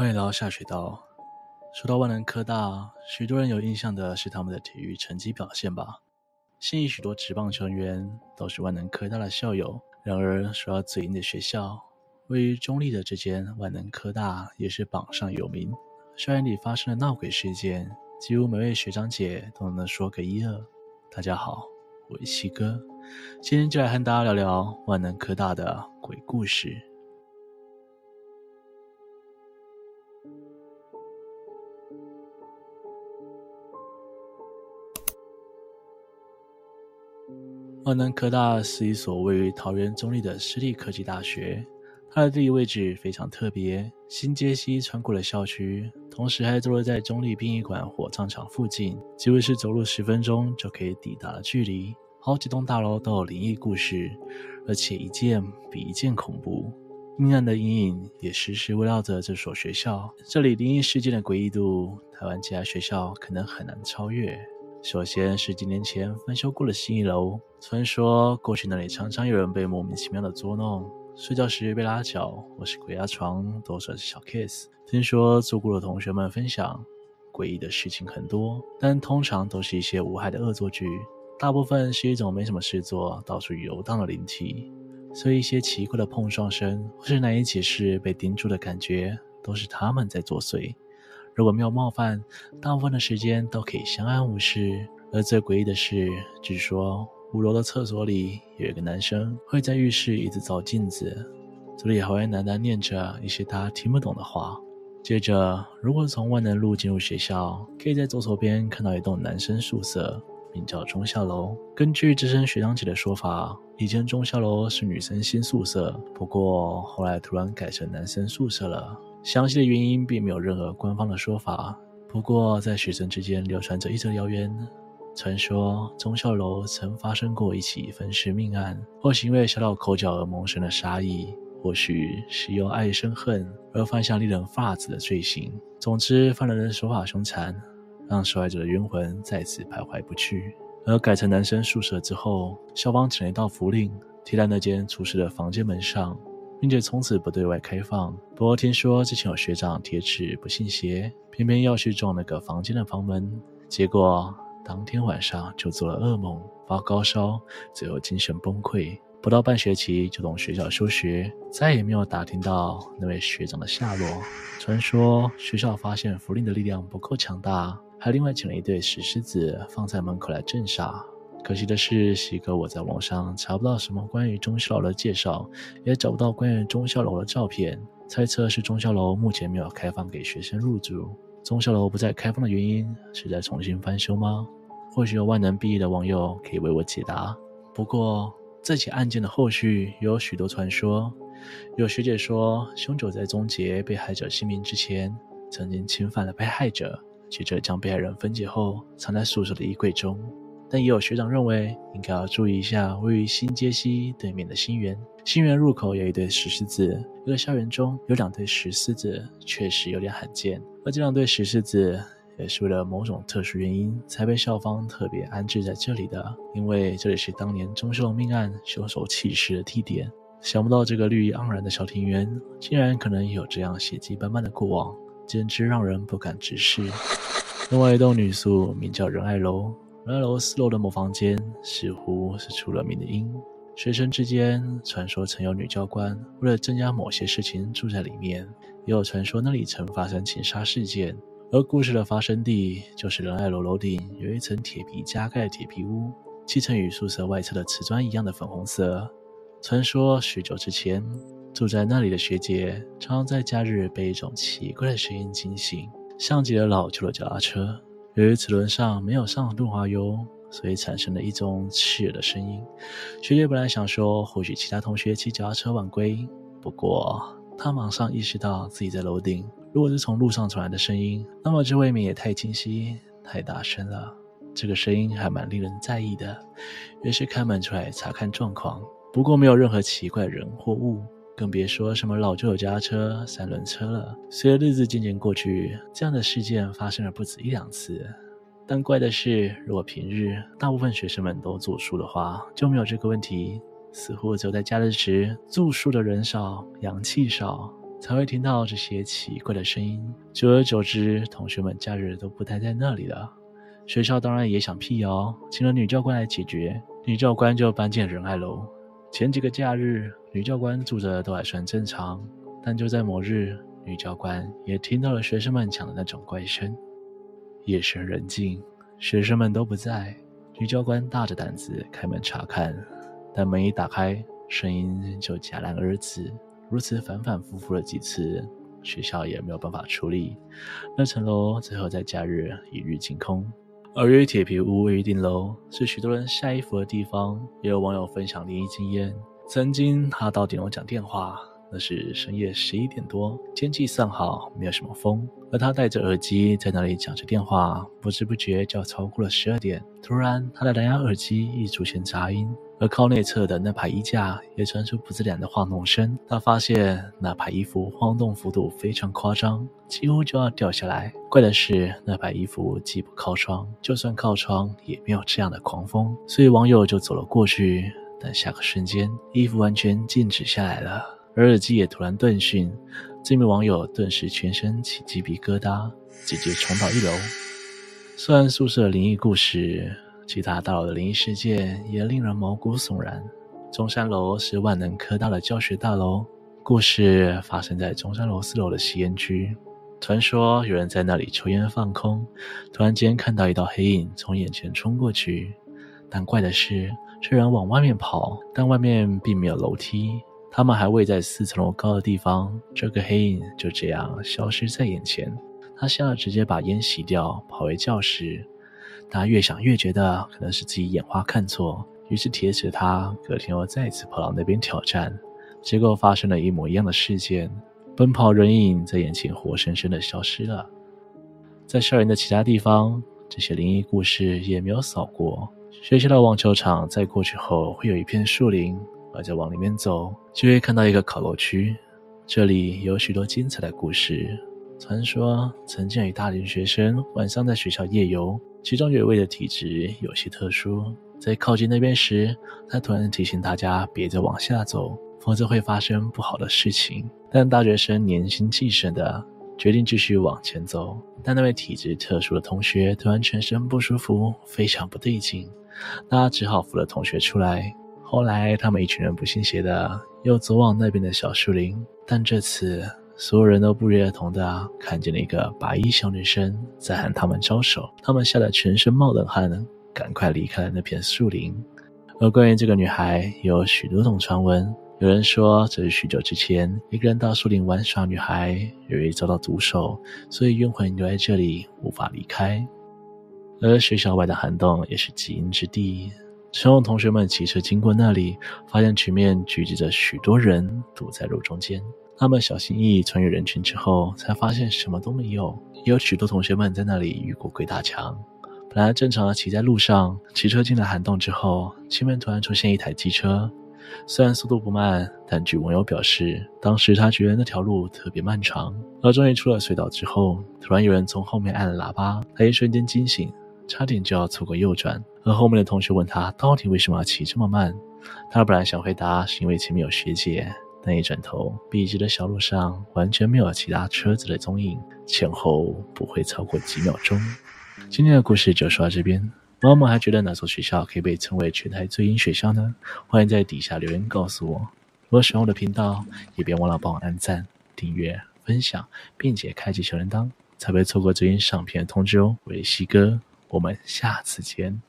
欢迎来到下水道。说到万能科大，许多人有印象的是他们的体育成绩表现吧？现役许多职棒球员都是万能科大的校友。然而，说到最硬的学校，位于中立的这间万能科大也是榜上有名。校园里发生的闹鬼事件，几乎每位学长姐都能说个一二。大家好，我是七哥，今天就来和大家聊聊万能科大的鬼故事。万能科大是一所位于桃园中坜的私立科技大学，它的地理位置非常特别，新街西穿过了校区，同时还坐落在中坜殡仪馆火葬场附近，几乎是走路十分钟就可以抵达的距离。好几栋大楼都有灵异故事，而且一件比一件恐怖，阴暗的阴影也时时围绕着这所学校。这里灵异事件的诡异度，台湾其他学校可能很难超越。首先是几年前翻修过的新一楼，传说过去那里常常有人被莫名其妙的捉弄，睡觉时被拉脚或是鬼压床，都算是小 case。听说住过的同学们分享，诡异的事情很多，但通常都是一些无害的恶作剧，大部分是一种没什么事做，到处游荡的灵体。所以一些奇怪的碰撞声，或是难以解释被盯住的感觉，都是他们在作祟。如果没有冒犯，大部分的时间都可以相安无事。而最诡异的是，据说五楼的厕所里有一个男生会在浴室一直照镜子，嘴里还会喃喃念着一些他听不懂的话。接着，如果从万能路进入学校，可以在左手边看到一栋男生宿舍，名叫中校楼。根据资深学长姐的说法，以前中校楼是女生新宿舍，不过后来突然改成男生宿舍了。详细的原因并没有任何官方的说法，不过在学生之间流传着一则谣言，传说忠孝楼曾发生过一起分尸命案，或许因为小岛口角而萌生的杀意，或许是由爱生恨而犯下令人发指的罪行。总之，犯人的手法凶残，让受害者的冤魂再次徘徊不去。而改成男生宿舍之后，校方请了一道符令贴在那间出事的房间门上。并且从此不对外开放。不过听说之前有学长铁齿不信邪，偏偏要去撞那个房间的房门，结果当天晚上就做了噩梦，发高烧，最后精神崩溃，不到半学期就从学校休学，再也没有打听到那位学长的下落。传说学校发现符令的力量不够强大，还另外请了一对石狮子放在门口来镇煞。可惜的是，喜哥我在网上查不到什么关于忠孝楼的介绍，也找不到关于忠孝楼的照片。猜测是忠孝楼目前没有开放给学生入住。忠孝楼不再开放的原因是在重新翻修吗？或许有万能毕业的网友可以为我解答。不过这起案件的后续也有许多传说。有学姐说，凶手在终结被害者姓名之前，曾经侵犯了被害者，接着将被害人分解后藏在宿舍的衣柜中。但也有学长认为，应该要注意一下位于新街西对面的新园。新园入口有一对石狮子，一个校园中有两对石狮子，确实有点罕见。而这两对石狮子也是为了某种特殊原因，才被校方特别安置在这里的。因为这里是当年忠孝楼命案凶手弃尸的地点。想不到这个绿意盎然的小庭园，竟然可能有这样血迹斑斑的过往，简直让人不敢直视。另外一栋女宿名叫仁爱楼。仁爱楼四楼的某房间似乎是出了名的阴，学生之间传说曾有女教官为了增加某些事情住在里面，也有传说那里曾发生情杀事件。而故事的发生地就是仁爱楼楼顶有一层铁皮加盖的铁皮屋，漆成与宿舍外侧的瓷砖一样的粉红色。传说许久之前住在那里的学姐常常在假日被一种奇怪的声音惊醒，像极了老旧的脚踏车。由于齿轮上没有上润滑油，所以产生了一种刺耳的声音。学姐本来想说，或许其他同学骑脚踏车晚归，不过她马上意识到自己在楼顶。如果是从路上传来的声音，那么这未免也太清晰、太大声了。这个声音还蛮令人在意的，于是开门出来查看状况。不过没有任何奇怪人或物。更别说什么老旧的家车、三轮车了。随着日子渐渐过去，这样的事件发生了不止一两次。但怪的是，如果平日大部分学生们都住宿的话，就没有这个问题。似乎只有在假日时住宿的人少、阳气少，才会听到这些奇怪的声音。久而久之，同学们假日都不待在那里了。学校当然也想辟谣，请了女教官来解决。女教官就搬进仁爱楼。前几个假日，女教官住着都还算正常，但就在某日，女教官也听到了学生们讲的那种怪声。夜深人静，学生们都不在，女教官大着胆子开门查看，但门一打开，声音就戛然而止。如此反反复复了几次，学校也没有办法处理。那层楼最后在假日一日清空。而由于铁皮屋位于顶楼，是许多人晒衣服的地方。也有网友分享灵异经验：曾经他到顶楼讲电话，那是深夜十一点多，天气尚好，没有什么风。而他戴着耳机在那里讲着电话，不知不觉就要超过了十二点。突然，他的蓝牙耳机一出现杂音。而靠内侧的那排衣架也传出不自然的晃动声，他发现那排衣服晃动幅度非常夸张，几乎就要掉下来。怪的是，那排衣服既不靠窗，就算靠窗也没有这样的狂风。所以网友就走了过去，但下个瞬间，衣服完全静止下来了，而耳机也突然断讯。这名网友顿时全身起鸡皮疙瘩，直接冲到一楼。虽然宿舍灵异故事。其他大楼的灵异事件也令人毛骨悚然。中山楼是万能科大的教学大楼，故事发生在中山楼四楼的吸烟区。传说有人在那里抽烟放空，突然间看到一道黑影从眼前冲过去。但怪的是，这人往外面跑，但外面并没有楼梯，他们还未在四层楼高的地方，这个黑影就这样消失在眼前。他吓得直接把烟熄掉，跑回教室。他越想越觉得可能是自己眼花看错，于是铁齿他隔天又再次跑到那边挑战，结果发生了一模一样的事件，奔跑人影在眼前活生生的消失了。在校园的其他地方，这些灵异故事也没有扫过。学校的网球场在过去后会有一片树林，而再往里面走就会看到一个烤肉区，这里有许多精彩的故事。传说曾经有一大群学生晚上在学校夜游。其中有一位的体质有些特殊，在靠近那边时，他突然提醒大家别再往下走，否则会发生不好的事情。但大学生年轻气盛的决定继续往前走，但那位体质特殊的同学突然全身不舒服，非常不对劲，大家只好扶了同学出来。后来他们一群人不信邪的又走往那边的小树林，但这次。所有人都不约而同的看见了一个白衣小女生在和他们招手，他们吓得全身冒冷汗，赶快离开了那片树林。而关于这个女孩，有许多种传闻。有人说这是许久之前一个人到树林玩耍，女孩由于遭到毒手，所以冤魂留在这里无法离开。而学校外的涵洞也是极阴之地，曾有同学们骑车经过那里，发现前面聚集着许多人堵在路中间。他们小心翼翼穿越人群之后，才发现什么都没有。也有许多同学们在那里遇过鬼打墙。本来正常的骑在路上，骑车进了涵洞之后，前面突然出现一台机车。虽然速度不慢，但据网友表示，当时他觉得那条路特别漫长。而终于出了隧道之后，突然有人从后面按了喇叭，他一瞬间惊醒，差点就要错过右转。而后面的同学问他到底为什么要骑这么慢，他本来想回答是因为前面有学姐。但一转头，笔直的小路上完全没有其他车子的踪影，前后不会超过几秒钟。今天的故事就说到这边。猫猫还觉得哪所学校可以被称为全台最阴学校呢？欢迎在底下留言告诉我。如果喜欢我的频道，也别忘了帮我按赞、订阅、分享，并且开启小铃铛，才不会错过最新上片的通知哦。我是西哥，我们下次见。